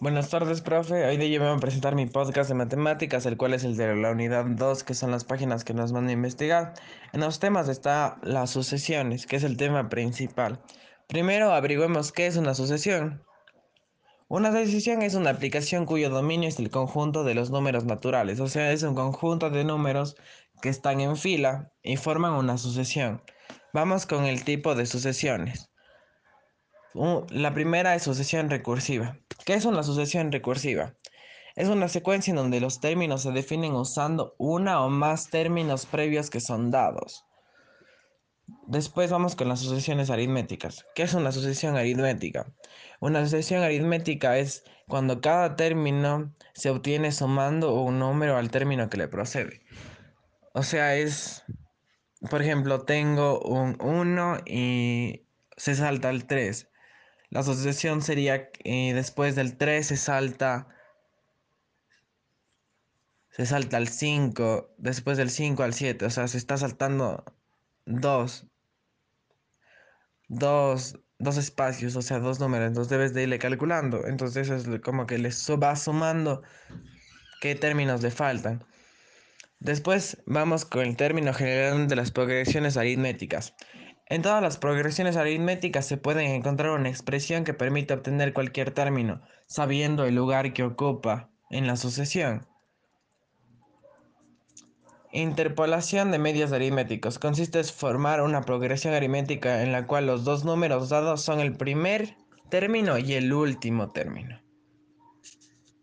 Buenas tardes, profe. Hoy día voy a presentar mi podcast de matemáticas, el cual es el de la unidad 2, que son las páginas que nos van a investigar. En los temas está las sucesiones, que es el tema principal. Primero, averiguemos qué es una sucesión. Una sucesión es una aplicación cuyo dominio es el conjunto de los números naturales, o sea, es un conjunto de números que están en fila y forman una sucesión. Vamos con el tipo de sucesiones. La primera es sucesión recursiva. ¿Qué es una sucesión recursiva? Es una secuencia en donde los términos se definen usando una o más términos previos que son dados. Después vamos con las sucesiones aritméticas. ¿Qué es una sucesión aritmética? Una sucesión aritmética es cuando cada término se obtiene sumando un número al término que le procede. O sea, es, por ejemplo, tengo un 1 y se salta el 3. La sucesión sería eh, después del 3 se salta se salta al 5, después del 5 al 7, o sea, se está saltando dos, dos, dos espacios, o sea, dos números, entonces debes de irle calculando, entonces es como que le va sumando qué términos le faltan. Después vamos con el término general de las progresiones aritméticas. En todas las progresiones aritméticas se puede encontrar una expresión que permite obtener cualquier término, sabiendo el lugar que ocupa en la sucesión. Interpolación de medios aritméticos consiste en formar una progresión aritmética en la cual los dos números dados son el primer término y el último término.